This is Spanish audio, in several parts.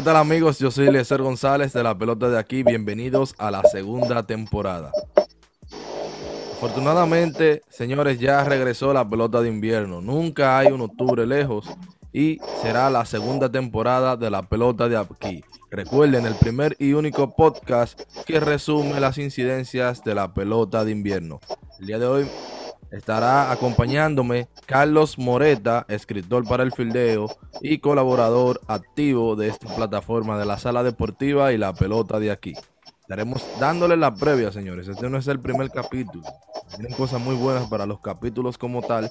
¿qué tal amigos? Yo soy Eliezer González de la pelota de aquí. Bienvenidos a la segunda temporada. Afortunadamente, señores, ya regresó la pelota de invierno. Nunca hay un octubre lejos y será la segunda temporada de la pelota de aquí. Recuerden el primer y único podcast que resume las incidencias de la pelota de invierno. El día de hoy estará acompañándome Carlos Moreta, escritor para el fildeo y colaborador activo de esta plataforma de la sala deportiva y la pelota de aquí. Estaremos dándole la previa, señores. Este no es el primer capítulo. Tienen cosas muy buenas para los capítulos como tal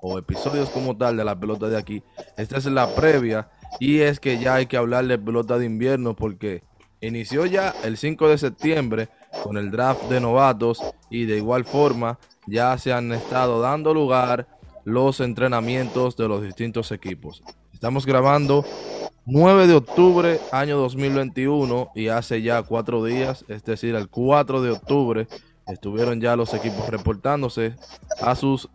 o episodios como tal de la pelota de aquí. Esta es la previa y es que ya hay que hablar de pelota de invierno porque inició ya el 5 de septiembre con el draft de novatos y de igual forma ya se han estado dando lugar los entrenamientos de los distintos equipos. Estamos grabando 9 de octubre año 2021 y hace ya cuatro días, es decir, el 4 de octubre, estuvieron ya los equipos reportándose a sus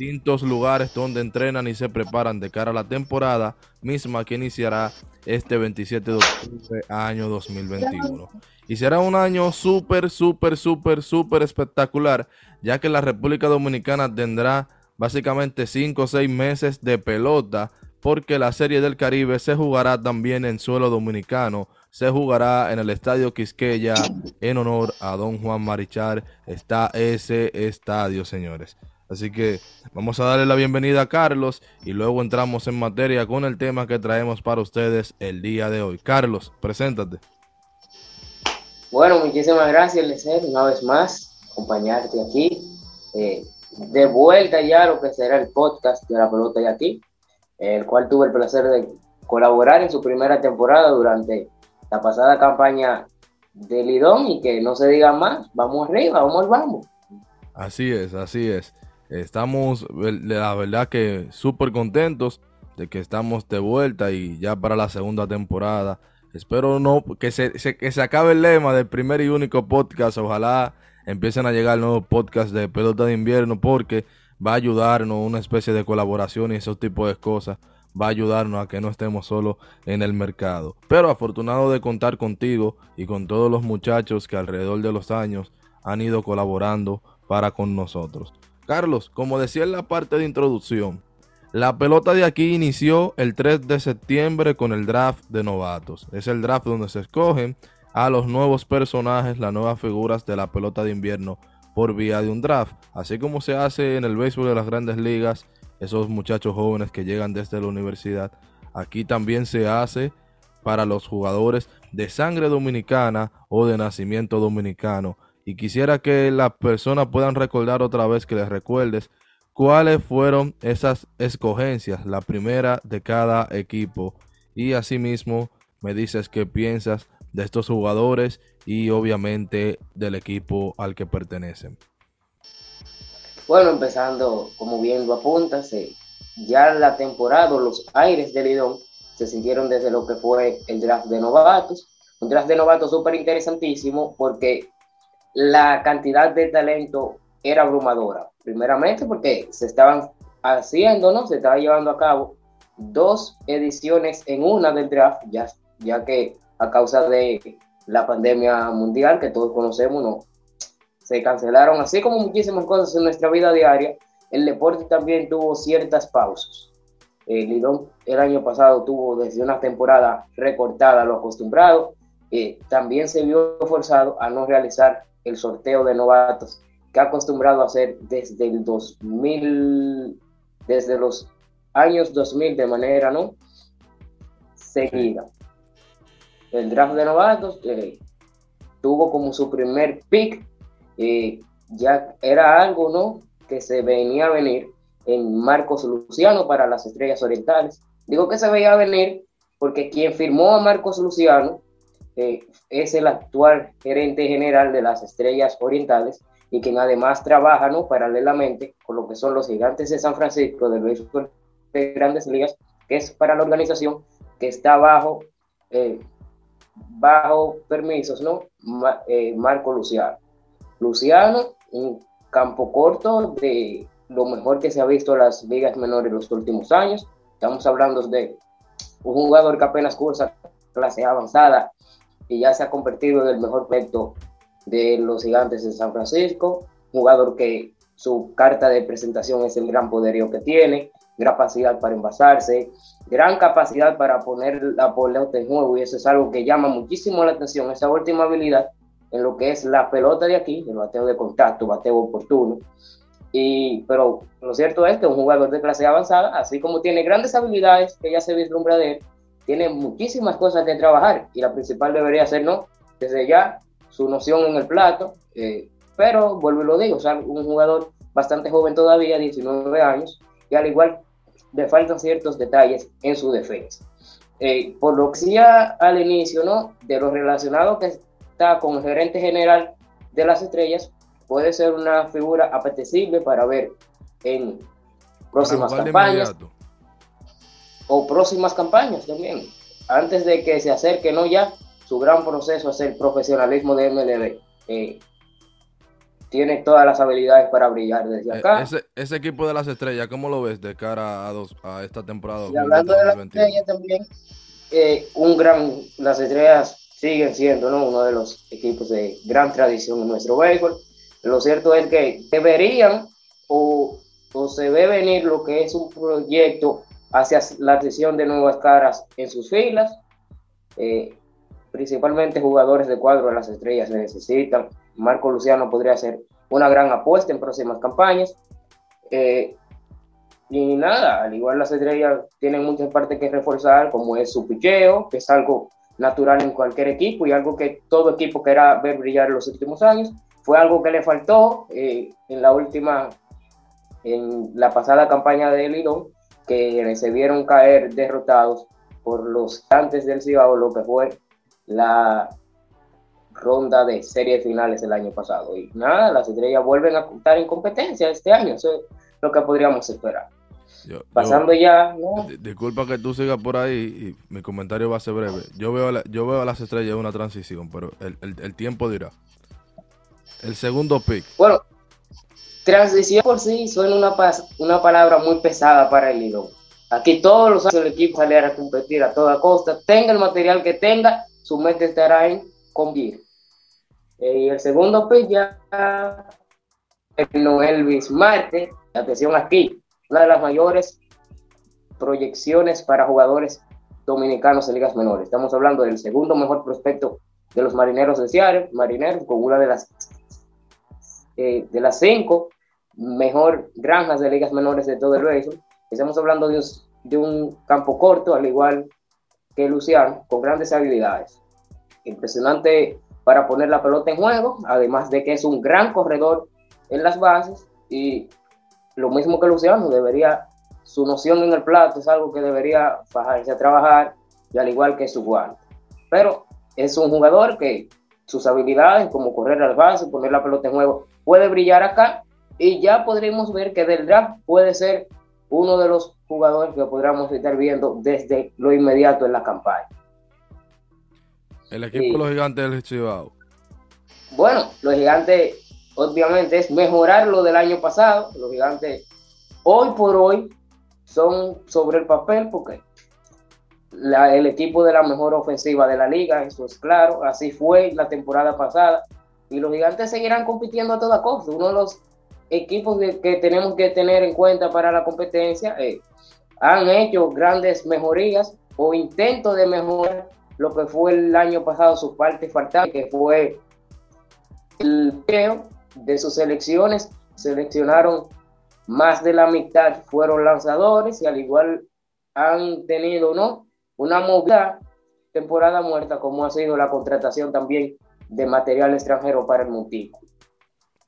distintos lugares donde entrenan y se preparan de cara a la temporada misma que iniciará este 27 de octubre año 2021. Y será un año súper, súper, súper, súper espectacular, ya que la República Dominicana tendrá básicamente 5 o 6 meses de pelota, porque la Serie del Caribe se jugará también en suelo dominicano, se jugará en el Estadio Quisqueya en honor a don Juan Marichal. Está ese estadio, señores. Así que vamos a darle la bienvenida a Carlos y luego entramos en materia con el tema que traemos para ustedes el día de hoy. Carlos, preséntate. Bueno, muchísimas gracias, Lecer, una vez más, acompañarte aquí. Eh, de vuelta ya a lo que será el podcast de la pelota de aquí, el cual tuve el placer de colaborar en su primera temporada durante la pasada campaña de Lidón y que no se diga más, vamos arriba, vamos, vamos. Así es, así es. Estamos, la verdad que súper contentos de que estamos de vuelta y ya para la segunda temporada Espero no que se, que se acabe el lema del primer y único podcast. Ojalá empiecen a llegar nuevos podcasts de pelota de invierno porque va a ayudarnos una especie de colaboración y esos tipos de cosas. Va a ayudarnos a que no estemos solo en el mercado. Pero afortunado de contar contigo y con todos los muchachos que alrededor de los años han ido colaborando para con nosotros. Carlos, como decía en la parte de introducción, la pelota de aquí inició el 3 de septiembre con el draft de novatos. Es el draft donde se escogen a los nuevos personajes, las nuevas figuras de la pelota de invierno por vía de un draft. Así como se hace en el béisbol de las grandes ligas, esos muchachos jóvenes que llegan desde la universidad. Aquí también se hace para los jugadores de sangre dominicana o de nacimiento dominicano. Y quisiera que las personas puedan recordar otra vez que les recuerdes cuáles fueron esas escogencias, la primera de cada equipo. Y asimismo me dices qué piensas de estos jugadores y obviamente del equipo al que pertenecen. Bueno, empezando, como bien lo apuntas, eh, ya la temporada, los aires de Lidón se sintieron desde lo que fue el draft de novatos. Un draft de novatos súper interesantísimo porque la cantidad de talento era abrumadora. Primeramente porque se estaban haciendo, ¿no? Se estaba llevando a cabo dos ediciones en una del draft, ya, ya que a causa de la pandemia mundial que todos conocemos, ¿no? Se cancelaron, así como muchísimas cosas en nuestra vida diaria, el deporte también tuvo ciertas pausas. El Lidón el año pasado tuvo desde una temporada recortada lo acostumbrado, y también se vio forzado a no realizar el sorteo de novatos que ha acostumbrado a hacer desde el 2000, desde los años 2000 de manera no seguida. El draft de novatos eh, tuvo como su primer pick, eh, ya era algo no que se venía a venir en Marcos Luciano para las Estrellas Orientales. Digo que se veía a venir porque quien firmó a Marcos Luciano eh, es el actual gerente general de las Estrellas Orientales y quien además trabaja ¿no? paralelamente con lo que son los gigantes de San Francisco del béisbol de grandes ligas, que es para la organización que está bajo, eh, bajo permisos, ¿no? Eh, Marco Luciano. Luciano, un campo corto de lo mejor que se ha visto en las ligas menores en los últimos años. Estamos hablando de un jugador que apenas cursa clase avanzada y ya se ha convertido en el mejor proyecto de los gigantes de San Francisco, jugador que su carta de presentación es el gran poderío que tiene, gran capacidad para envasarse, gran capacidad para poner la pelota en juego y eso es algo que llama muchísimo la atención, esa última habilidad en lo que es la pelota de aquí, el bateo de contacto, bateo oportuno. Y, pero lo cierto es que un jugador de clase avanzada, así como tiene grandes habilidades que ya se vislumbra de él, tiene muchísimas cosas que trabajar y la principal debería ser, ¿no? Desde ya su noción en el plato, eh, pero vuelvo y lo digo, o sea, un jugador bastante joven todavía, 19 años, y al igual le faltan ciertos detalles en su defensa. Eh, por lo que decía al inicio, ¿no? De lo relacionado que está con el gerente general de las estrellas, puede ser una figura apetecible para ver en próximas campañas o próximas campañas también, antes de que se acerque, ¿no? Ya su gran proceso es el profesionalismo de MLB. Eh, tiene todas las habilidades para brillar desde eh, acá. Ese, equipo de las estrellas, ¿cómo lo ves de cara a, dos, a esta temporada? Y hablando de las estrellas también, eh, un gran, las estrellas siguen siendo ¿no? uno de los equipos de gran tradición en nuestro béisbol. Lo cierto es que deberían o, o se ve venir lo que es un proyecto hacia la adquisición de nuevas caras en sus filas. Eh, principalmente jugadores de cuadro de las estrellas se necesitan. Marco Luciano podría ser una gran apuesta en próximas campañas. Eh, y nada, al igual las estrellas tienen muchas partes que reforzar, como es su picheo, que es algo natural en cualquier equipo y algo que todo equipo quiera ver brillar en los últimos años. Fue algo que le faltó eh, en la última, en la pasada campaña de Lidón, que se vieron caer derrotados por los antes del Cibao, lo que fue la ronda de series finales el año pasado. Y nada, las estrellas vuelven a estar en competencia este año, eso es lo que podríamos esperar. Pasando ya. Disculpa que tú sigas por ahí y mi comentario va a ser breve. Yo veo a, yo veo a las estrellas una transición, pero el, tiempo dirá. El segundo pick. Bueno, transición por sí suena una, una palabra muy pesada para el Lidón. Aquí todos los años el equipo sale a competir a toda costa, tenga el material que tenga, su mente estará en convivir. Eh, y el segundo pues ya Noel Bismarte, atención aquí, una de las mayores proyecciones para jugadores dominicanos en ligas menores. Estamos hablando del segundo mejor prospecto de los marineros de Seattle, marineros con una de las eh, de las cinco mejor granjas de ligas menores de todo el béisbol. Estamos hablando de un, de un campo corto, al igual que Luciano, con grandes habilidades. Impresionante para poner la pelota en juego, además de que es un gran corredor en las bases y lo mismo que Luciano, debería, su noción en el plato es algo que debería bajarse a trabajar y al igual que su guante. Pero es un jugador que sus habilidades como correr al base, poner la pelota en juego, puede brillar acá y ya podríamos ver que del draft puede ser uno de los jugadores que podríamos estar viendo desde lo inmediato en la campaña. El equipo de los gigantes del Chivao. Bueno, los gigantes, obviamente, es mejorar lo del año pasado. Los gigantes, hoy por hoy, son sobre el papel porque el equipo de la mejor ofensiva de la liga, eso es claro. Así fue la temporada pasada. Y los gigantes seguirán compitiendo a toda costa. Uno de los equipos que tenemos que tener en cuenta para la competencia eh, han hecho grandes mejorías o intentos de mejorar lo que fue el año pasado su parte faltante, que fue el peo de sus selecciones. Seleccionaron más de la mitad fueron lanzadores y al igual han tenido ¿no? una movida temporada muerta como ha sido la contratación también de material extranjero para el montículo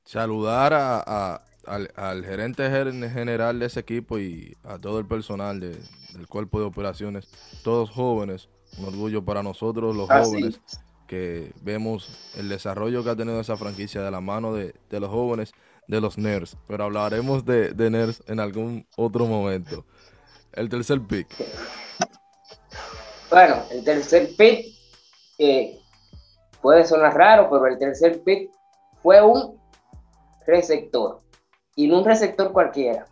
saludar a, al, gerente general de ese equipo y a todo el personal del cuerpo de operaciones, todos jóvenes, un orgullo para nosotros los jóvenes que vemos el desarrollo que ha tenido esa franquicia de la mano de, los jóvenes, de los nerds, pero hablaremos de, de nerds en algún otro momento. El tercer pick. Bueno, el tercer pick eh, puede sonar raro, pero el tercer pick fue un receptor. Y no un receptor cualquiera.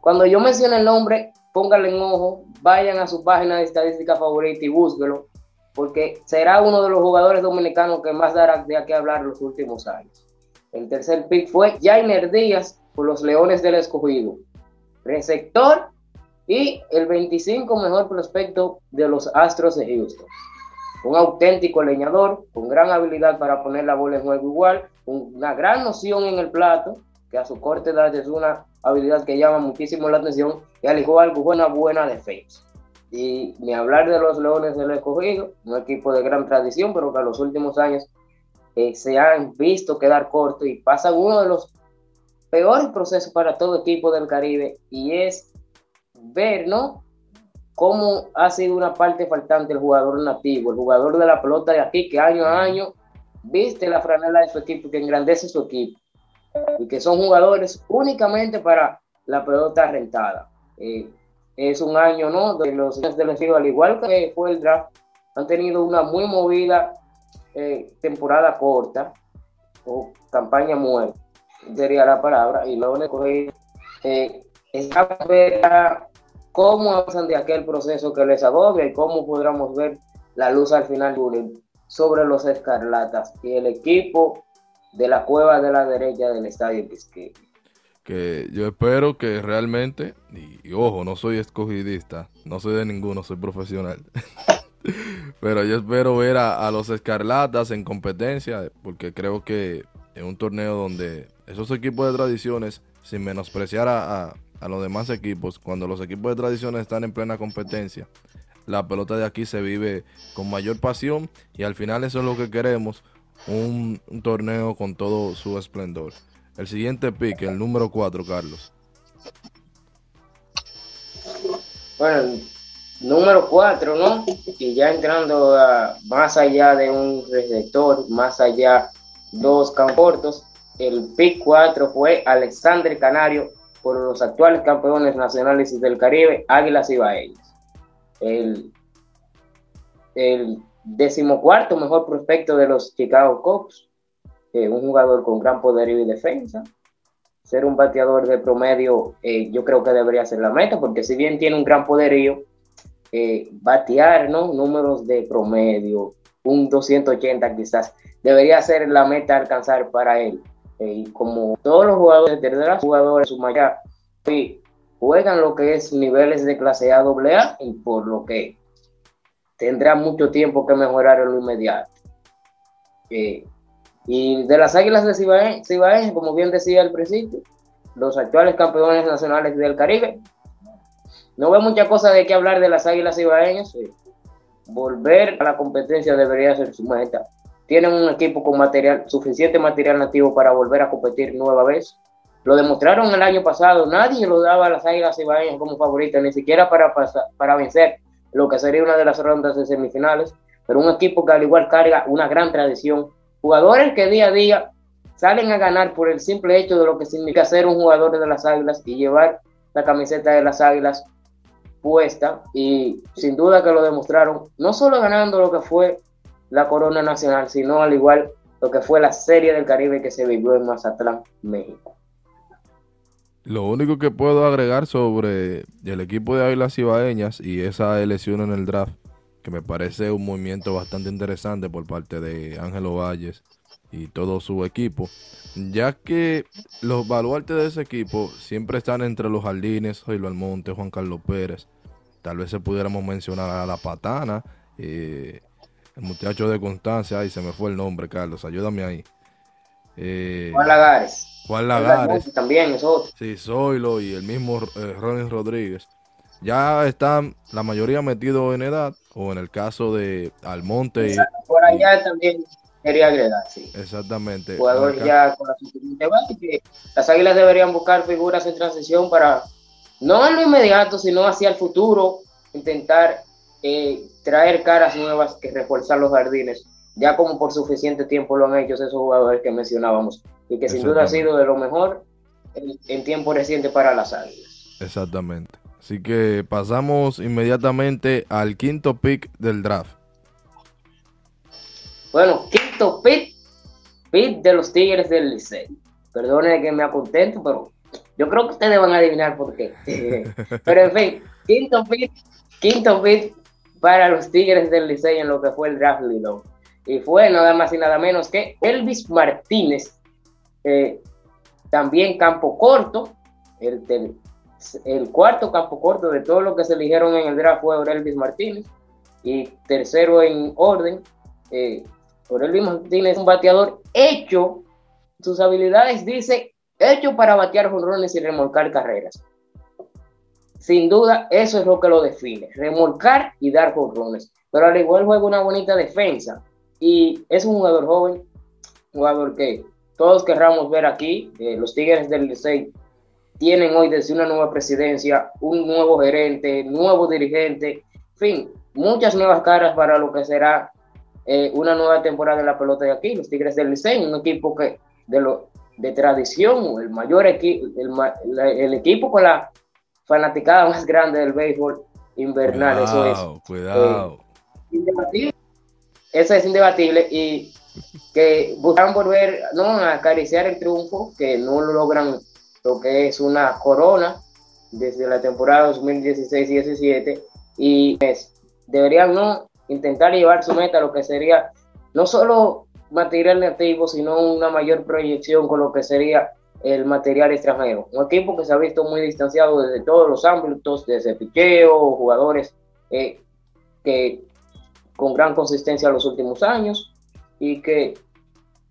Cuando yo menciono el nombre, pónganle en ojo, vayan a su página de estadística favorita y búsquelo. porque será uno de los jugadores dominicanos que más dará de a hablar los últimos años. El tercer pick fue Jainer Díaz por los Leones del Escogido, receptor y el 25 mejor prospecto de los Astros de Houston. Un auténtico leñador con gran habilidad para poner la bola en juego igual, una gran noción en el plato, que a su corte edad es una habilidad que llama muchísimo la atención y al igual una buena defensa. Y ni hablar de los Leones del Escogido, un equipo de gran tradición, pero que a los últimos años eh, se han visto quedar corto y pasan uno de los peores procesos para todo equipo del Caribe y es ver, ¿no? Cómo ha sido una parte faltante el jugador nativo, el jugador de la pelota de aquí, que año a año viste la franela de su equipo, que engrandece su equipo y que son jugadores únicamente para la pelota rentada. Eh, es un año, ¿no? De los del al igual que fue el draft, han tenido una muy movida eh, temporada corta o campaña muerta, sería la palabra, y luego eh, está ver cómo avanzan de aquel proceso que les agobia y cómo podremos ver la luz al final sobre los escarlatas y el equipo de la cueva de la derecha del estadio Quisqueya. Que yo espero que realmente, y, ojo, no soy escogidista, no soy de ninguno, soy profesional. Pero yo espero ver a, los escarlatas en competencia, porque creo que en un torneo donde esos equipos de tradiciones, sin menospreciar a, a los demás equipos, cuando los equipos de tradiciones están en plena competencia, la pelota de aquí se vive con mayor pasión y al final eso es lo que queremos, un, torneo con todo su esplendor. El siguiente pick, el número 4, Carlos. Bueno, número 4, ¿no? Y ya entrando más allá de un receptor, más allá dos camportos, el pick 4 fue Alexander Canario por los actuales campeones nacionales del Caribe, Águilas Ibaeñas. El, el decimocuarto mejor prospecto de los Chicago Cubs, eh, un jugador con gran poder y defensa. Ser un bateador de promedio, eh, yo creo que debería ser la meta, porque si bien tiene un gran poderío, eh, batear, ¿no? Números de promedio, un 280 quizás, debería ser la meta alcanzar para él. Y como todos los jugadores, de los jugadores, su mayoría, juegan lo que es niveles de clase A, AA, y por lo que tendrá mucho tiempo que mejorar en lo inmediato. Eh, y de las Águilas de Cibaeña, como bien decía al principio, los actuales campeones nacionales del Caribe, no veo mucha cosa de qué hablar de las Águilas Cibaeñas. Eh, volver a la competencia debería ser su meta. Tienen un equipo con material, suficiente material nativo para volver a competir nueva vez. Lo demostraron el año pasado, nadie lo daba a las Águilas Cibaeñas como favorita, ni siquiera para, para vencer lo que sería una de las rondas de semifinales, pero un equipo que al igual carga una gran tradición, jugadores que día a día salen a ganar por el simple hecho de lo que significa ser un jugador de las Águilas y llevar la camiseta de las Águilas puesta. Y sin duda que lo demostraron, no solo ganando lo que fue la corona nacional, sino al igual lo que fue la serie del Caribe que se vivió en Mazatlán, México. Lo único que puedo agregar sobre el equipo de Águilas Ibaeñas y esa elección en el draft, que me parece un movimiento bastante interesante por parte de Ángelo Valles y todo su equipo, ya que los baluartes de ese equipo siempre están entre los jardines, Jairo Almonte, Juan Carlos Pérez, tal vez se pudiéramos mencionar a La Patana, eh, el muchacho de Constancia, ay, se me fue el nombre, Carlos, ayúdame ahí. Eh, Juan Lagares. Juan Lagares. También es otro. Sí, Zoilo y el mismo eh, Rodríguez. Ya están la mayoría metidos en edad, o en el caso de Almonte. Por allá también quería agregar, sí. Exactamente. Jugador ya con la suficiente base que las águilas deberían buscar figuras en transición para, no en lo inmediato, sino hacia el futuro, intentar eh, traer caras nuevas que reforzar los jardines ya como por suficiente tiempo lo han hecho esos jugadores que mencionábamos y que sin duda ha sido de lo mejor en, tiempo reciente para las Águilas. Exactamente. Así que pasamos inmediatamente al quinto pick del draft. Bueno, quinto pick, pick de los Tigres del Licey. Perdone que me acontento, pero yo creo que ustedes van a adivinar por qué. pero en fin, quinto pick, quinto pick para los Tigres del Licey en lo que fue el draft Lidón. Y fue nada más y nada menos que Elvis Martínez, eh, también campo corto, el, el, cuarto campo corto de todo lo que se eligieron en el draft fue Elvis Martínez, y tercero en orden, eh, Elvis Martínez un bateador hecho, sus habilidades dice, hecho para batear jonrones y remolcar carreras. Sin duda, eso es lo que lo define, remolcar y dar jonrones. Pero al igual juega una bonita defensa y es un jugador joven, un jugador que todos querramos ver aquí. Eh, los Tigres del Licey tienen hoy desde una nueva presidencia, un nuevo gerente, nuevo dirigente, en fin, muchas nuevas caras para lo que será eh, una nueva temporada de la pelota de aquí. Los Tigres del Licey, un equipo que de lo de tradición, el mayor equipo, el, equipo con la fanaticada más grande del béisbol invernal. eso es. Cuidado. Eh, eso es indebatible y que buscan volver ¿no? a acariciar el triunfo, que no logran lo que es una corona desde la temporada 2016-17 y pues, deberían no intentar llevar su meta a lo que sería no solo material nativo, sino una mayor proyección con lo que sería el material extranjero. Un equipo que se ha visto muy distanciado desde todos los ámbitos, desde picheo, jugadores eh, que con gran consistencia en los últimos años y que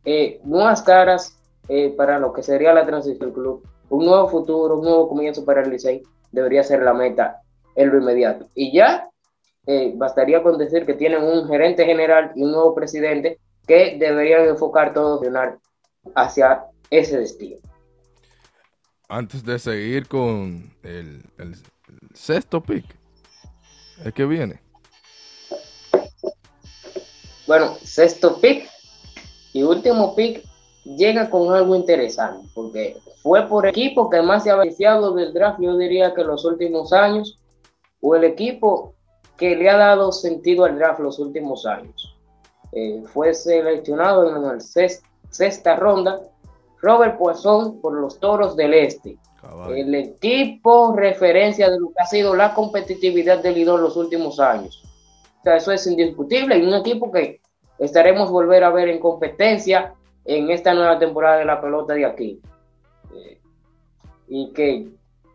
eh, nuevas caras eh, para lo que sería la transición del club, un nuevo futuro, un nuevo comienzo para el Licey, debería ser la meta en lo inmediato. Y ya eh, bastaría con decir que tienen un gerente general y un nuevo presidente que deberían enfocar todo hacia ese destino. Antes de seguir con el, el sexto pick, el que viene. Bueno, sexto pick y último pick llega con algo interesante, porque fue por equipo que más se ha beneficiado del draft, yo diría que los últimos años, o el equipo que le ha dado sentido al draft los últimos años. Eh, fue seleccionado en la sexta, ronda Robert Poisson por los Toros del Este. El equipo referencia de lo que ha sido la competitividad del Lidón los últimos años eso es indiscutible y un equipo que estaremos volver a ver en competencia en esta nueva temporada de la pelota de aquí. Eh, y que,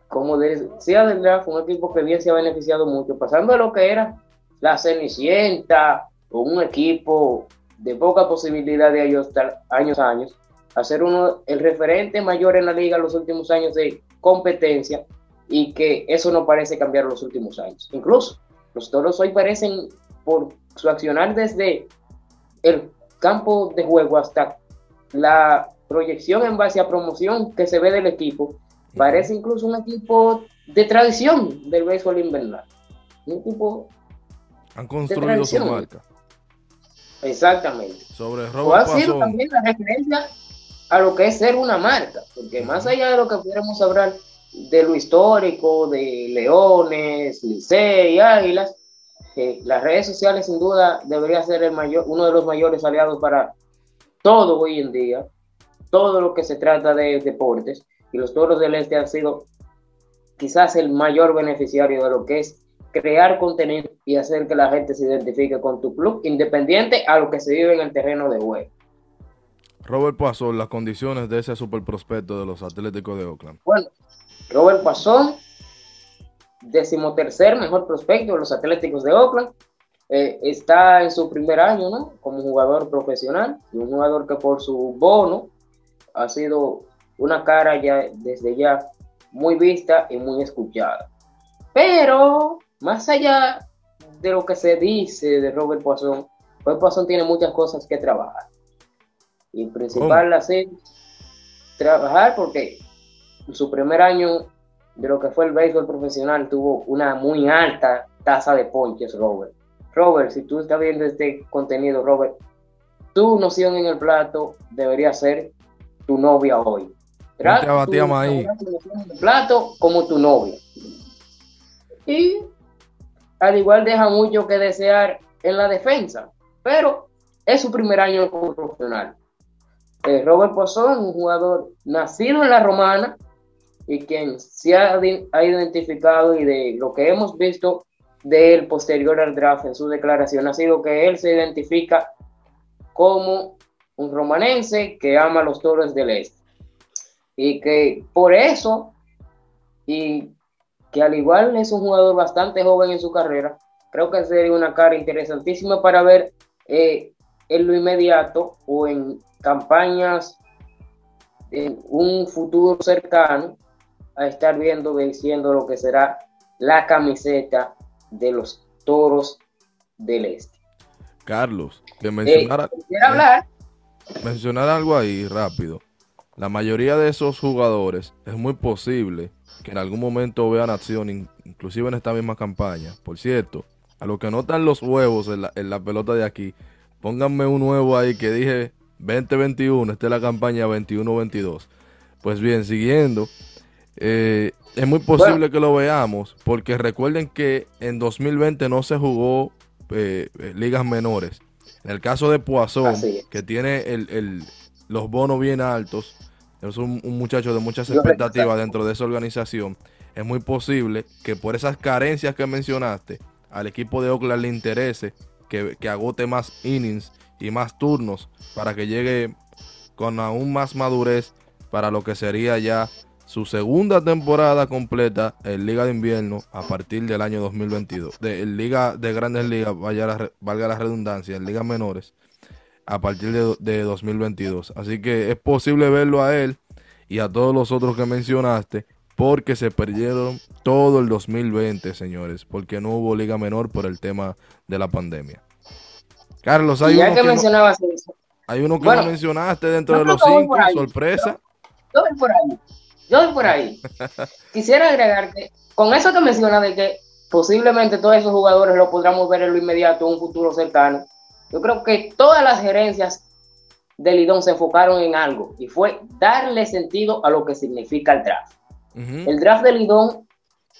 como decía del draft, un equipo que bien se ha beneficiado mucho, pasando de lo que era la Cenicienta o un equipo de poca posibilidad de años a años, a ser uno el referente mayor en la liga en los últimos años de competencia y que eso no parece cambiar los últimos años. Incluso los toros hoy parecen, por su accionar desde el campo de juego hasta la proyección en base a promoción que se ve del equipo, parece incluso un equipo de tradición del béisbol invernal. Un equipo. Han construido su marca. Exactamente. Sobre Robert ha sido también la referencia a lo que es ser una marca, porque más allá de lo que pudiéramos hablar de lo histórico, de Leones, Licey, Águilas, las redes sociales sin duda debería ser el mayor, uno de los mayores aliados para todo hoy en día, todo lo que se trata de deportes, y los Toros del Este han sido quizás el mayor beneficiario de lo que es crear contenido y hacer que la gente se identifique con tu club, independiente a lo que se vive en el terreno de juego. Robert Pasó, las condiciones de ese super prospecto de los Atléticos de Oakland. Bueno, Robert Pasón, decimotercer mejor prospecto de los Atléticos de Oakland. Eh, está en su primer año, ¿no? Como jugador profesional y un jugador que por su bono ha sido una cara ya desde ya muy vista y muy escuchada. Pero más allá de lo que se dice de Robert Poisson, Robert Poisson tiene muchas cosas que trabajar. Y principal oh. es trabajar porque su primer año de lo que fue el béisbol profesional tuvo una muy alta tasa de ponches, Robert. Robert, si tú estás viendo este contenido, Robert, tu noción en el plato debería ser tu novia hoy. Trata tu, ahí. En el plato como tu novia. Y al igual deja mucho que desear en la defensa, pero es su primer año como profesional. Eh, Robert Pozón, un jugador nacido en la Romana, y quien se ha, identificado y de lo que hemos visto del posterior al draft en su declaración ha sido que él se identifica como un romanense que ama los toros del este. Y que por eso, y que al igual es un jugador bastante joven en su carrera, creo que sería una cara interesantísima para ver eh, en lo inmediato o en campañas en un futuro cercano a estar viendo, venciendo lo que será la camiseta de los toros del este. Carlos, que mencionara, eh, hablar? mencionar algo ahí rápido. La mayoría de esos jugadores es muy posible que en algún momento vean acción, inclusive en esta misma campaña. Por cierto, a los que notan los huevos en la, en la pelota de aquí, pónganme un huevo ahí que dije 2021, esta es la campaña 21-22. Pues bien, siguiendo, eh, es muy posible que lo veamos, porque recuerden que en 2020 no se jugó eh, eh, ligas menores. En el caso de Poisson, que tiene el, los bonos bien altos, es un, muchacho de muchas expectativas dentro de esa organización. Es muy posible que por esas carencias que mencionaste, al equipo de Oakland le interese que, agote más innings y más turnos para que llegue con aún más madurez para lo que sería ya su segunda temporada completa en Liga de Invierno a partir del año 2022. De Liga de Grandes Ligas, vaya valga la redundancia, en Ligas Menores a partir de, de 2022. Así que es posible verlo a él y a todos los otros que mencionaste porque se perdieron todo el 2020, señores, porque no hubo liga menor por el tema de la pandemia. Carlos, hay uno que, hay uno que no mencionaste dentro de los cinco, sorpresa. Yo, voy por ahí, yo voy por ahí. Quisiera agregar que con eso que menciona de que posiblemente todos esos jugadores lo podamos ver en lo inmediato, en un futuro cercano, yo creo que todas las gerencias de Lidón se enfocaron en algo y fue darle sentido a lo que significa el draft. El draft de Lidón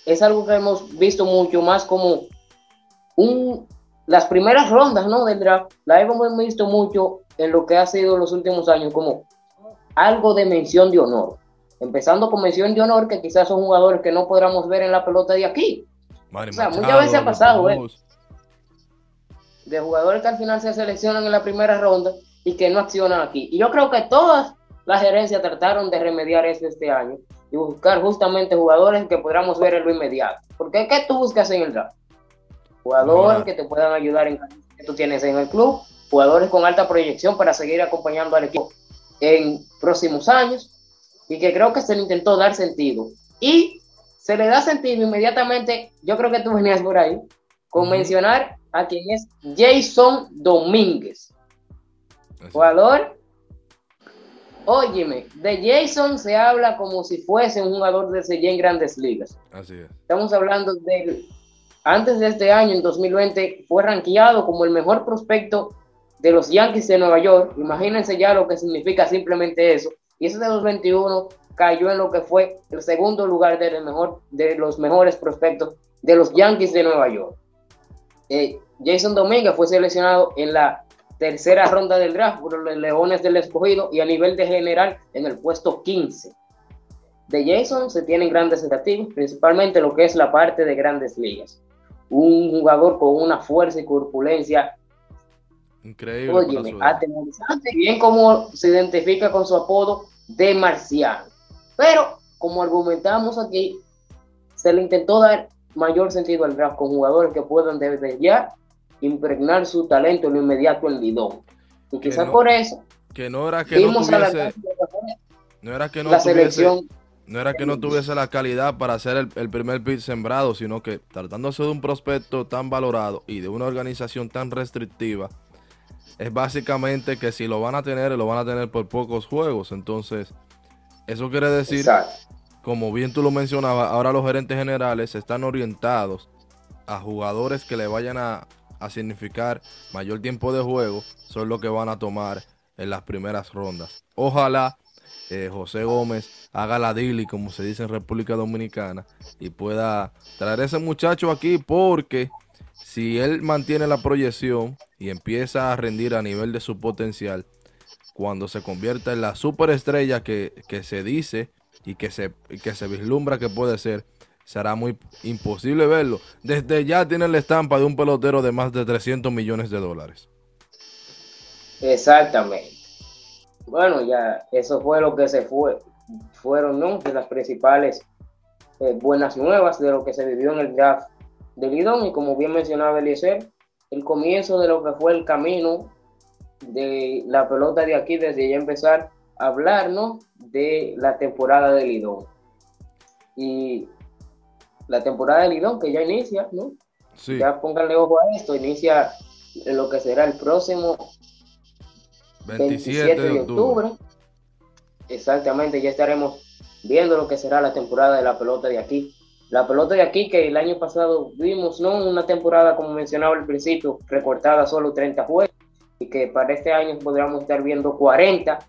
es algo que hemos visto mucho más como un, las primeras rondas ¿no? del draft, la hemos visto mucho en lo que ha sido los últimos años como algo de mención de honor. Empezando con mención de honor, que quizás son jugadores que no podamos ver en la pelota de aquí. o sea, muchas veces ha pasado, ¿eh? de jugadores que al final se seleccionan en la primera ronda y que no accionan aquí. Y yo creo que todas las gerencias trataron de remediar eso este año y buscar justamente jugadores que podamos ver en lo inmediato. Porque ¿qué tú buscas en el draft? Jugadores que te puedan ayudar en que tú tienes en el club, jugadores con alta proyección para seguir acompañando al equipo en próximos años y que creo que se le intentó dar sentido. Y se le da sentido inmediatamente, yo creo que tú venías por ahí, con mencionar a quien es Jason Domínguez. Jugador, óyeme, de Jason se habla como si fuese un jugador de CJ en grandes ligas. Así es. Estamos hablando de, antes de este año, en 2020, fue rankeado como el mejor prospecto de los Yankees de Nueva York. Imagínense ya lo que significa simplemente eso. Y ese de 2021 cayó en lo que fue el segundo lugar de, mejor, de los mejores prospectos de los Yankees de Nueva York. Eh, Jason Dominguez fue seleccionado en la tercera ronda del draft por los Leones del Escogido y a nivel de general en el puesto 15. De Jason se tienen grandes expectativas, principalmente lo que es la parte de grandes ligas. Un jugador con una fuerza y corpulencia increíble. Oye, atemorizante, bien como se identifica con su apodo de marciano. Pero, como argumentamos aquí, se le intentó dar mayor sentido al draft con jugadores que puedan desde ya impregnar su talento en lo inmediato en Lidón. Y quizás por eso que no era que no tuviese no era que no la tuviese no era que no tuviese la calidad para ser el, primer pit sembrado, sino que tratándose de un prospecto tan valorado y de una organización tan restrictiva, es básicamente que si lo van a tener, lo van a tener por pocos juegos. Entonces, eso quiere decir como bien tú lo mencionabas, ahora los gerentes generales están orientados a jugadores que le vayan a, significar mayor tiempo de juego, son los que van a tomar en las primeras rondas. Ojalá eh, José Gómez haga la dili, como se dice en República Dominicana, y pueda traer a ese muchacho aquí, porque si él mantiene la proyección y empieza a rendir a nivel de su potencial, cuando se convierta en la superestrella que, que se dice y que se, que se vislumbra que puede ser, será muy imposible verlo. Desde ya tiene la estampa de un pelotero de más de 300 millones de dólares. Exactamente. Bueno, ya eso fue lo que se fue. Fueron ¿no? de las principales eh, buenas nuevas de lo que se vivió en el draft de Lidón y como bien mencionaba Eliezer, el comienzo de lo que fue el camino de la pelota de aquí desde ya empezar a hablar de la temporada de Lidón. Y la temporada de Lidón que ya inicia, ¿no? Ya pónganle ojo a esto, inicia lo que será el próximo 27, de octubre. Exactamente, ya estaremos viendo lo que será la temporada de la pelota de aquí. La pelota de aquí que el año pasado vimos, ¿no? Una temporada, como mencionaba al principio, recortada solo 30 juegos y que para este año podríamos estar viendo 40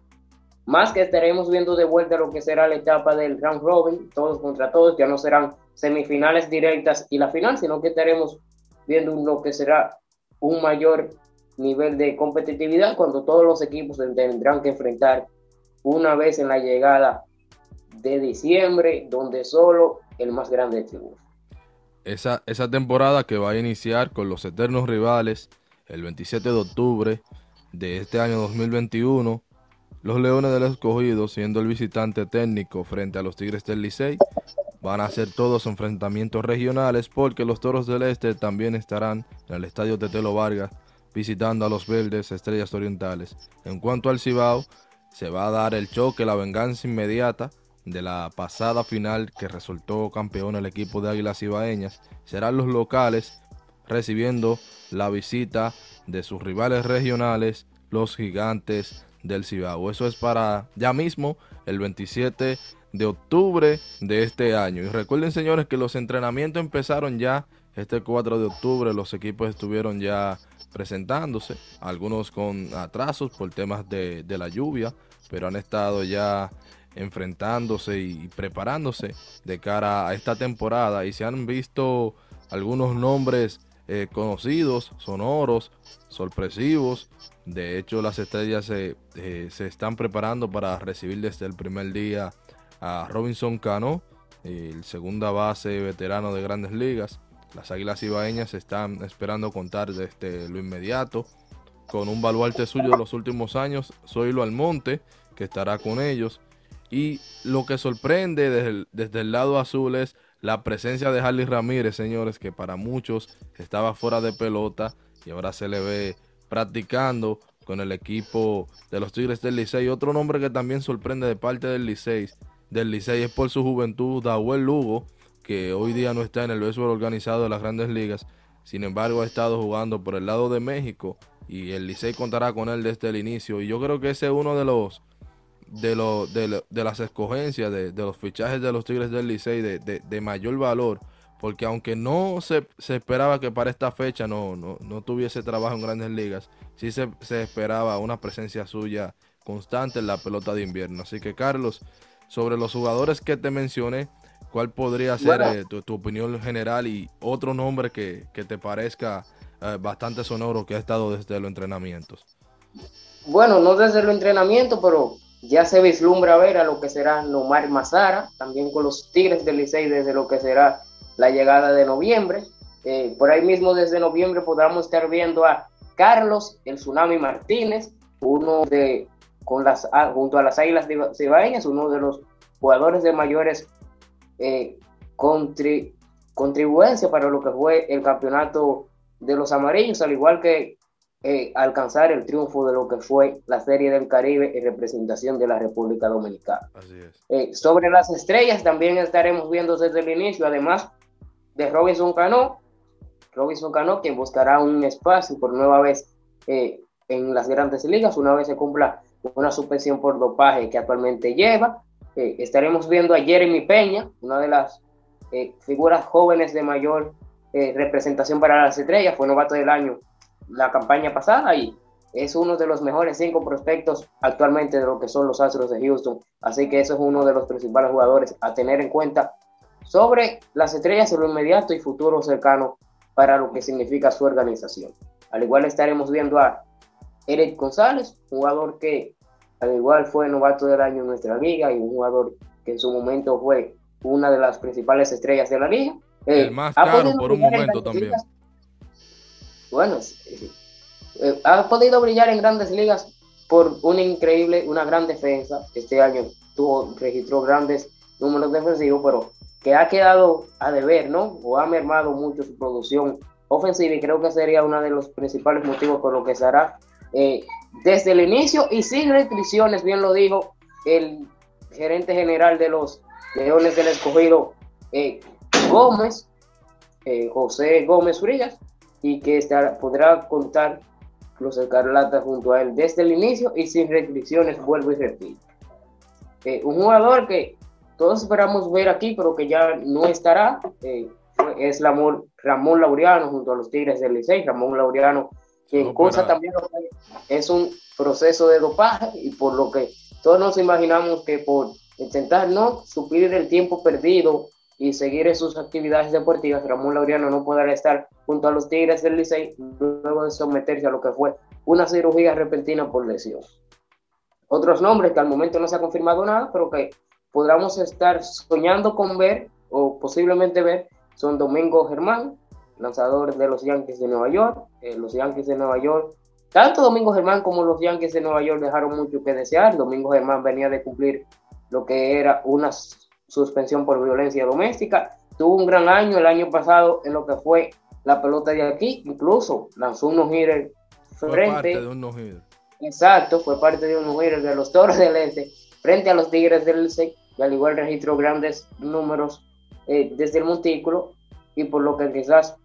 más que estaremos viendo de vuelta lo que será la etapa del round robin, todos contra todos, ya no serán semifinales directas y la final, sino que estaremos viendo lo que será un mayor nivel de competitividad cuando todos los equipos se tendrán que enfrentar una vez en la llegada de diciembre, donde solo el más grande triunfa. Esa, esa temporada que va a iniciar con los eternos rivales el 27 de octubre de este año 2021 los Leones del Escogido, siendo el visitante técnico frente a los Tigres del Licey, van a hacer todos enfrentamientos regionales porque los Toros del Este también estarán en el estadio Tetelo Vargas visitando a los Verdes Estrellas Orientales. En cuanto al Cibao, se va a dar el choque, la venganza inmediata de la pasada final que resultó campeón el equipo de Águilas Cibaeñas. Serán los locales recibiendo la visita de sus rivales regionales, los Gigantes del Cibao. Eso es para ya mismo, el 27 de octubre de este año. Y recuerden, señores, que los entrenamientos empezaron ya este 4 de octubre. Los equipos estuvieron ya presentándose, algunos con atrasos por temas de, la lluvia, pero han estado ya enfrentándose y preparándose de cara a esta temporada y se han visto algunos nombres eh, conocidos, sonoros, sorpresivos de hecho, las estrellas se, eh, se, están preparando para recibir desde el primer día a Robinson Cano, el segunda base veterano de grandes ligas. Las Águilas Ibaeñas están esperando contar desde lo inmediato con un baluarte suyo de los últimos años, Zoilo Almonte, que estará con ellos. Y lo que sorprende desde desde el lado azul es la presencia de Harley Ramírez, señores, que para muchos estaba fuera de pelota y ahora se le ve practicando con el equipo de los Tigres del Licey. Otro nombre que también sorprende de parte del Licey, del Licey es por su juventud, Dahuel Lugo, que hoy día no está en el béisbol organizado de las grandes ligas. Sin embargo, ha estado jugando por el lado de México y el Licey contará con él desde el inicio. Y yo creo que ese es uno de los de, los, de, las escogencias, de, los fichajes de los Tigres del Licey de, de mayor valor porque aunque no se, esperaba que para esta fecha no, no, tuviese trabajo en grandes ligas, sí se, esperaba una presencia suya constante en la pelota de invierno. Así que Carlos, sobre los jugadores que te mencioné, ¿cuál podría ser eh, tu, opinión general y otro nombre que, te parezca eh, bastante sonoro que ha estado desde los entrenamientos? Bueno, no desde los entrenamientos, pero ya se vislumbra ver a lo que será Nomar Mazara, también con los Tigres del Licey desde lo que será la llegada de noviembre. Eh, por ahí mismo desde noviembre podamos estar viendo a Carlos el Tsunami Martínez, uno de, con las, ah, junto a las Águilas Cibaeñas, uno de los jugadores de mayores eh, para lo que fue el campeonato de los amarillos, al igual que eh, alcanzar el triunfo de lo que fue la Serie del Caribe en representación de la República Dominicana. sobre las estrellas también estaremos viendo desde el inicio, además de Robinson Cano. Robinson Cano, quien buscará un espacio por nueva vez eh, en las grandes ligas, una vez se cumpla una suspensión por dopaje que actualmente lleva. Eh, estaremos viendo a Jeremy Peña, una de las eh, figuras jóvenes de mayor representación para las estrellas, fue novato del año la campaña pasada y es uno de los mejores cinco prospectos actualmente de lo que son los Astros de Houston. Así que eso es uno de los principales jugadores a tener en cuenta sobre las estrellas en lo inmediato y futuro cercano para lo que significa su organización. Al igual estaremos viendo a Eric González, jugador que al igual fue novato del año en nuestra liga y un jugador que en su momento fue una de las principales estrellas de la liga. el eh, más caro por un momento también. Bueno, eh, ha podido brillar en grandes ligas por una increíble, una gran defensa. Este año tuvo, registró grandes números defensivos, pero que ha quedado a deber, ¿no? O ha mermado mucho su producción ofensiva y creo que sería uno de los principales motivos por lo que se hará eh, desde el inicio y sin restricciones, bien lo dijo el gerente general de los Leones del Escogido, eh, Gómez, eh, José Gómez Frías, y que estará, podrá contar los Escarlatas junto a él desde el inicio y sin restricciones, vuelvo y repito. un jugador que todos esperamos ver aquí, pero que ya no estará, es Ramón, Ramón Laureano junto a los Tigres del Licey. Ramón Laureano, quien cosa también es un proceso de dopaje y por lo que todos nos imaginamos que por intentar no suplir el tiempo perdido y seguir en sus actividades deportivas, Ramón Laureano no podrá estar junto a los Tigres del Licey luego de someterse a lo que fue una cirugía repentina por lesión. Otros nombres que al momento no se ha confirmado nada, pero que podamos estar soñando con ver o posiblemente ver son Domingo Germán, lanzador de los Yankees de Nueva York. Eh, los Yankees de Nueva York, tanto Domingo Germán como los Yankees de Nueva York dejaron mucho que desear. Domingo Germán venía de cumplir lo que era una suspensión por violencia doméstica. Tuvo un gran año el año pasado en lo que fue la pelota de aquí, incluso lanzó un no-hitter frente. Parte de un no Exacto, fue parte de un no de los Toros del Este frente a los Tigres del Este y al igual registró grandes números eh, desde el montículo y por lo que quizás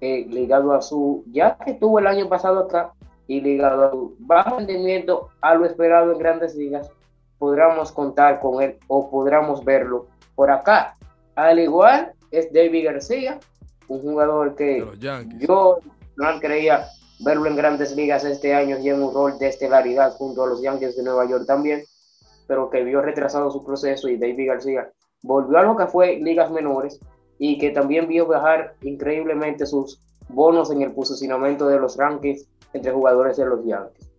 eh, ligado a su, ya que estuvo el año pasado acá y ligado a su bajo rendimiento a lo esperado en grandes ligas, podríamos contar con él o podríamos verlo por acá. Al igual es David García, un jugador que yo no creía verlo en grandes ligas este año y en un rol de estelaridad junto a los Yankees de Nueva York también, pero que vio retrasado su proceso y David García volvió a lo que fue ligas menores y que también vio bajar increíblemente sus bonos en el posicionamiento de los rankings entre jugadores de los Yankees.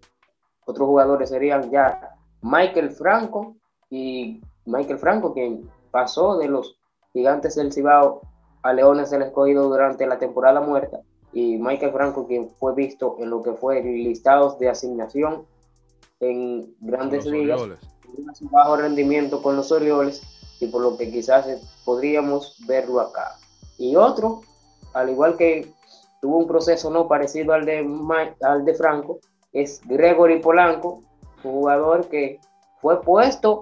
Otros jugadores serían ya Michael Franco y Michael Franco, quien pasó de los gigantes del Cibao a Leones del Escogido durante la temporada muerta, y Michael Franco, quien fue visto en lo que fue listados de asignación en grandes ligas, un bajo rendimiento con los Orioles, y por lo que quizás podríamos verlo acá. Y otro, al igual que tuvo un proceso no parecido al de, al de Franco, es Gregory Polanco, jugador que fue puesto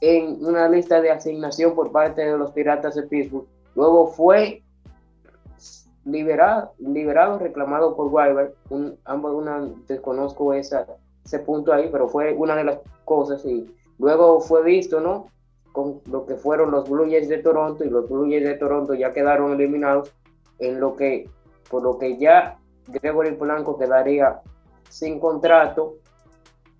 en una lista de asignación por parte de los Piratas de Pittsburgh. Luego fue liberado, liberado reclamado por Wyver. Un, ambos una, desconozco esa, ese punto ahí, pero fue una de las cosas. Y luego fue visto, ¿no? con lo que fueron los Blue Jays de Toronto y los Blue Jays de Toronto ya quedaron eliminados en lo que por lo que ya Gregory Polanco quedaría sin contrato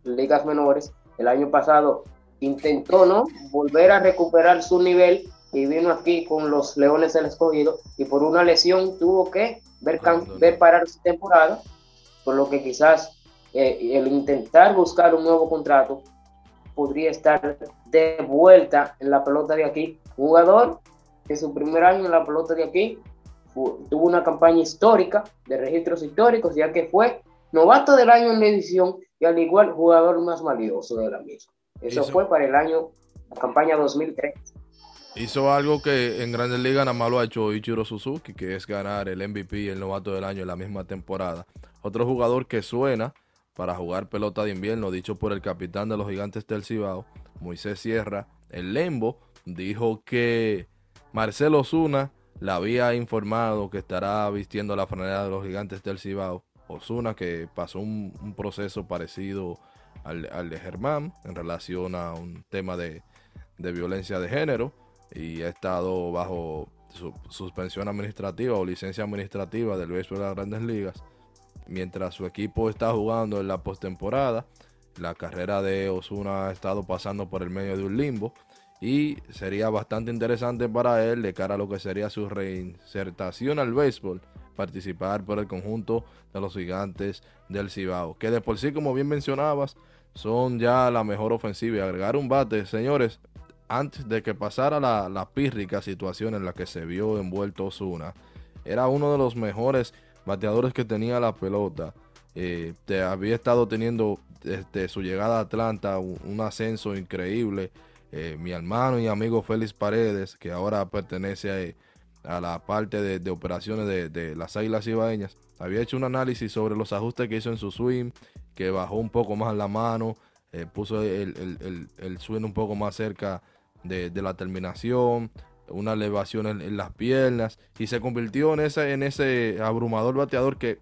ligas menores el año pasado intentó no volver a recuperar su nivel y vino aquí con los Leones del Escogido y por una lesión tuvo que ver, ver parar su temporada por lo que quizás eh, el intentar buscar un nuevo contrato podría estar de vuelta en la pelota de aquí. Jugador que su primer año en la pelota de aquí tuvo una campaña histórica de registros históricos, ya que fue novato del año en la edición y al igual jugador más valioso de la misma. Eso fue para el año, la campaña 2003. Hizo algo que en Grandes Ligas nada más lo ha hecho Ichiro Suzuki, que es ganar el MVP y el novato del año en la misma temporada. Otro jugador que suena para jugar pelota de invierno, dicho por el capitán de los gigantes del Cibao, Moisés Sierra, el Lembo, dijo que Marcelo Osuna le había informado que estará vistiendo la franela de los gigantes del Cibao. Osuna que pasó un, proceso parecido al, de Germán en relación a un tema de, violencia de género y ha estado bajo suspensión administrativa o licencia administrativa del béisbol de las grandes ligas mientras su equipo está jugando en la postemporada. La carrera de Osuna ha estado pasando por el medio de un limbo y sería bastante interesante para él de cara a lo que sería su reinsertación al béisbol participar por el conjunto de los gigantes del Cibao, que de por sí, como bien mencionabas, son ya la mejor ofensiva y agregar un bate, señores, antes de que pasara la, la pírrica situación en la que se vio envuelto Osuna, era uno de los mejores bateadores que tenía la pelota. Eh, te había estado teniendo desde su llegada a Atlanta un, ascenso increíble. Eh, mi hermano y amigo Félix Paredes, que ahora pertenece a, la parte de, operaciones de, las Águilas Ibaeñas, había hecho un análisis sobre los ajustes que hizo en su swing, que bajó un poco más la mano, eh, puso el, el, swing un poco más cerca de, la terminación, una elevación en, las piernas y se convirtió en ese, en ese abrumador bateador que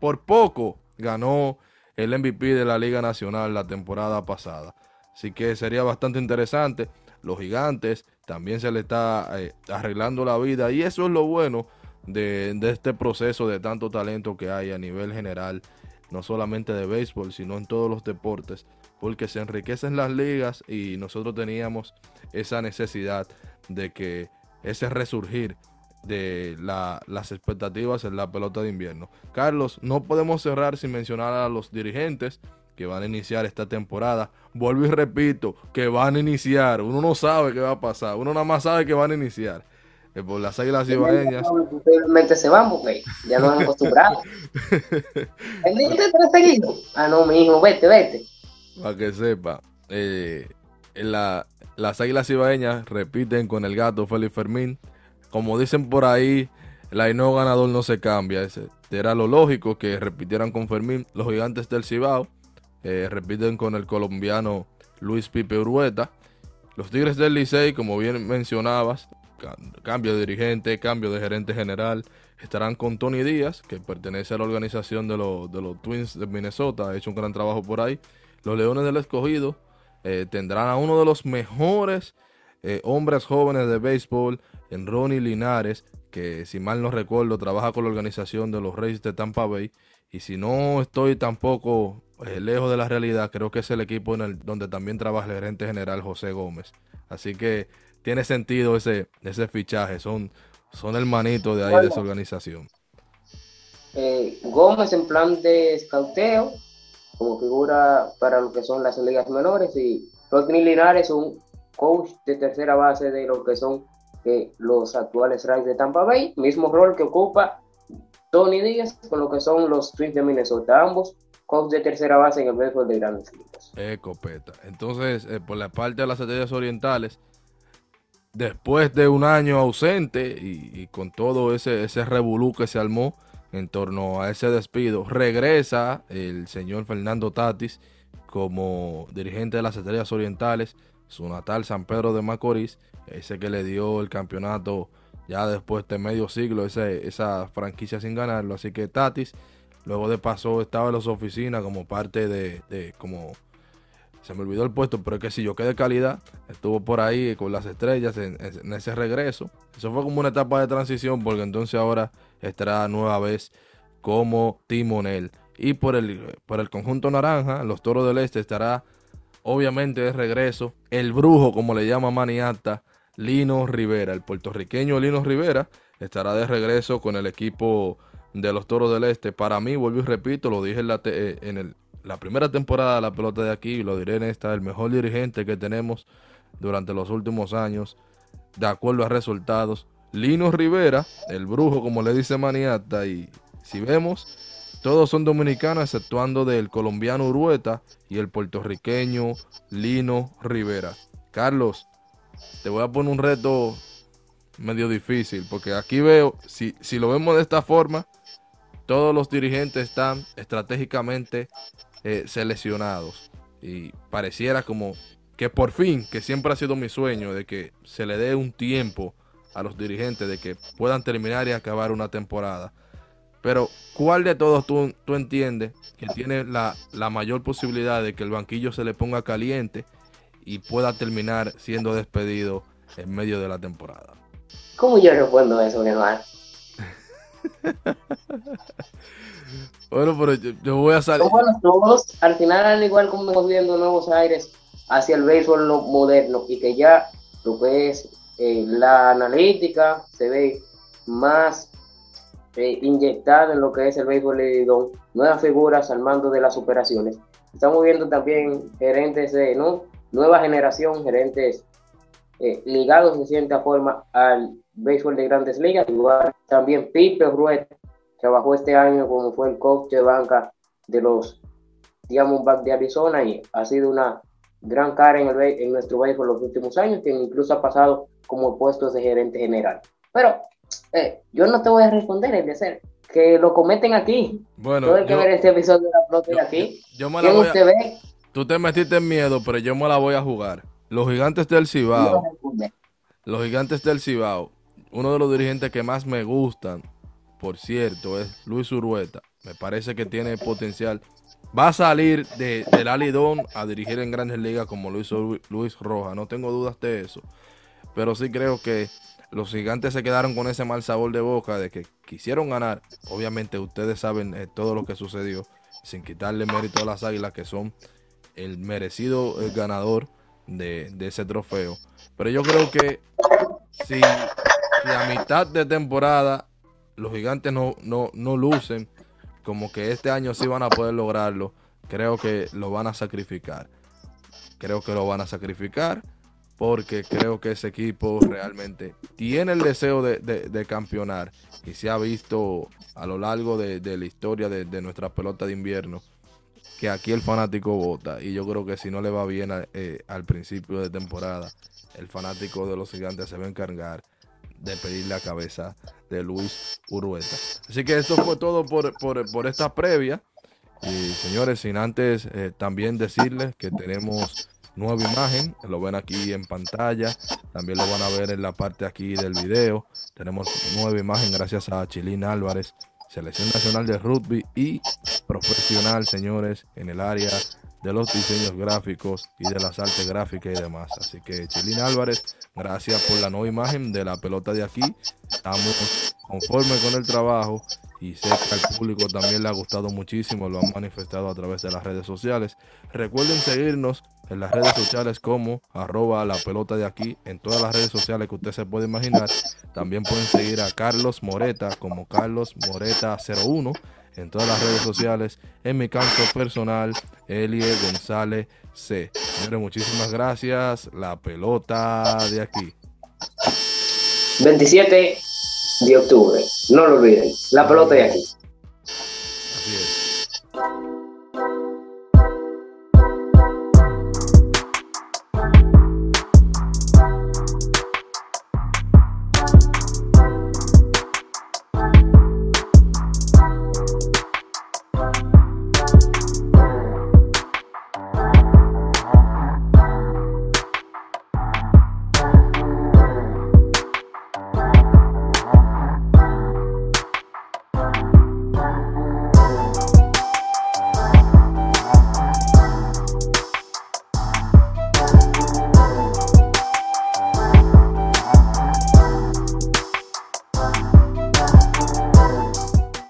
por poco ganó el MVP de la Liga Nacional la temporada pasada. Así que sería bastante interesante. Los gigantes también se le está eh, arreglando la vida y eso es lo bueno de, de, este proceso de tanto talento que hay a nivel general, no solamente de béisbol, sino en todos los deportes, porque se enriquecen las ligas y nosotros teníamos esa necesidad de que ese resurgir de las expectativas en la pelota de invierno. Carlos, no podemos cerrar sin mencionar a los dirigentes que van a iniciar esta temporada. Vuelvo y repito, que van a iniciar. Uno no sabe qué va a pasar. Uno nada más sabe que van a iniciar. Eh, por las águilas ibaeñas. Realmente se van porque ya nos han acostumbrado. ah, no, mi hijo, vete, vete. Para que sepa. Eh, la, las águilas ibaeñas repiten con el gato Félix Fermín. Como dicen por ahí, el no ganador no se cambia. Ese, era lo lógico que repitieran con Fermín. Los gigantes del Cibao eh, repiten con el colombiano Luis Pipe Urueta. Los Tigres del Licey, como bien mencionabas, cambio de dirigente, cambio de gerente general, estarán con Tony Díaz, que pertenece a la organización de, los, de los Twins de Minnesota, ha hecho un gran trabajo por ahí. Los Leones del Escogido eh, tendrán a uno de los mejores eh, hombres jóvenes de béisbol, en Ronnie Linares, que si mal no recuerdo trabaja con la organización de los Reyes de Tampa Bay. Y si no estoy tampoco eh, lejos de la realidad, creo que es el equipo en el, donde también trabaja el gerente general José Gómez. Así que tiene sentido ese, ese fichaje, son, son manito de ahí de esa organización. Gómez en plan de escauteo, como figura para lo que son las ligas menores y Rodney Linares, un coach de tercera base de lo que son eh, los actuales Rays de Tampa Bay, mismo rol que ocupa Tony Díaz con lo que son los Twins de Minnesota, ambos coach de tercera base en el béisbol de grandes ligas. Ecopeta. Entonces, eh, por la parte de las estrellas orientales, después de un año ausente y, con todo ese, ese revolú que se armó, en torno a ese despido. Regresa el señor Fernando Tatis como dirigente de las Estrellas Orientales, su natal San Pedro de Macorís, ese que le dio el campeonato ya después de medio siglo, ese, esa franquicia sin ganarlo. Así que Tatis, luego de paso, estaba en las oficinas como parte de, de como se me olvidó el puesto, pero es que si yo quedé calidad, estuvo por ahí con las estrellas en, ese regreso. Eso fue como una etapa de transición, porque entonces ahora estará nueva vez como timonel. Y por el, por el conjunto naranja, los toros del este estará obviamente de regreso el brujo, como le llama Maniata, Lino Rivera. El puertorriqueño Lino Rivera estará de regreso con el equipo de los toros del este. Para mí, vuelvo y repito, lo dije en, la eh, en la primera temporada de la pelota de aquí, lo diré en esta, el mejor dirigente que tenemos durante los últimos años, de acuerdo a resultados. Lino Rivera, el brujo, como le dice Maniata, y si vemos, todos son dominicanos, exceptuando del colombiano Urueta y el puertorriqueño Lino Rivera. Carlos, te voy a poner un reto medio difícil, porque aquí veo, si, si lo vemos de esta forma, todos los dirigentes están estratégicamente eh, seleccionados. Y pareciera como que por fin, que siempre ha sido mi sueño, de que se le dé un tiempo a los dirigentes de que puedan terminar y acabar una temporada. Pero, ¿cuál de todos tú, tú entiendes que tiene la, la, mayor posibilidad de que el banquillo se le ponga caliente y pueda terminar siendo despedido en medio de la temporada? ¿Cómo yo respondo eso, hermano? Bueno, pero yo, voy a salir. todos, al final, al igual como estamos viendo nuevos aires hacia el béisbol moderno y que ya lo que es eh, la analítica se ve más eh, inyectada en lo que es el béisbol de nuevas figuras al mando de las operaciones. Estamos viendo también gerentes de ¿no? nueva generación, gerentes eh, ligados de cierta forma al béisbol de grandes ligas. Igual también Pipe Ruet trabajó este año como fue el coach de banca de los Diamondbacks de Arizona y ha sido una gran cara en, el, en nuestro béisbol los últimos años, que incluso ha pasado como puestos de gerente general. Pero eh, yo no te voy a responder, es decir, que lo comenten aquí. Bueno, Todo que ver este episodio de la flota aquí. Yo, me la voy a, Tú te metiste en miedo, pero yo me la voy a jugar. Los gigantes del Cibao. Los gigantes del Cibao. Uno de los dirigentes que más me gustan, por cierto, es Luis Urueta. Me parece que tiene potencial. Va a salir de, del Alidón a dirigir en grandes ligas como Luis, Luis Roja. No tengo dudas de eso. Pero sí creo que los gigantes se quedaron con ese mal sabor de boca de que quisieron ganar. Obviamente ustedes saben eh, todo lo que sucedió, sin quitarle mérito a las águilas que son el merecido eh, ganador de, ese trofeo. Pero yo creo que si, a mitad de temporada los gigantes no, no, no lucen como que este año sí van a poder lograrlo, creo que lo van a sacrificar. Creo que lo van a sacrificar porque creo que ese equipo realmente tiene el deseo de, campeonar. Y se ha visto a lo largo de, la historia de, nuestra pelota de invierno que aquí el fanático vota. Y yo creo que si no le va bien eh, al principio de temporada, el fanático de los gigantes se va a encargar de pedir la cabeza de Luis Urueta. Así que esto fue todo por, por, esta previa. Y señores, sin antes eh, también decirles que tenemos nueva imagen, lo ven aquí en pantalla, también lo van a ver en la parte aquí del video. Tenemos nueva imagen gracias a Chilín Álvarez, Selección Nacional de Rugby y profesional, señores, en el área de los diseños gráficos y de las artes gráficas y demás. Así que Chilín Álvarez, gracias por la nueva imagen de la pelota de aquí. Estamos conformes con el trabajo y sé que al público también le ha gustado muchísimo, lo han manifestado a través de las redes sociales. Recuerden seguirnos en las redes sociales como arroba la pelota de aquí, en todas las redes sociales que usted se puede imaginar. También pueden seguir a Carlos Moreta como Carlos Moreta 01 en todas las redes sociales. En mi caso personal, Elie González C. Señores, muchísimas gracias. La pelota de aquí. 27 de octubre. No lo olviden. La pelota de aquí.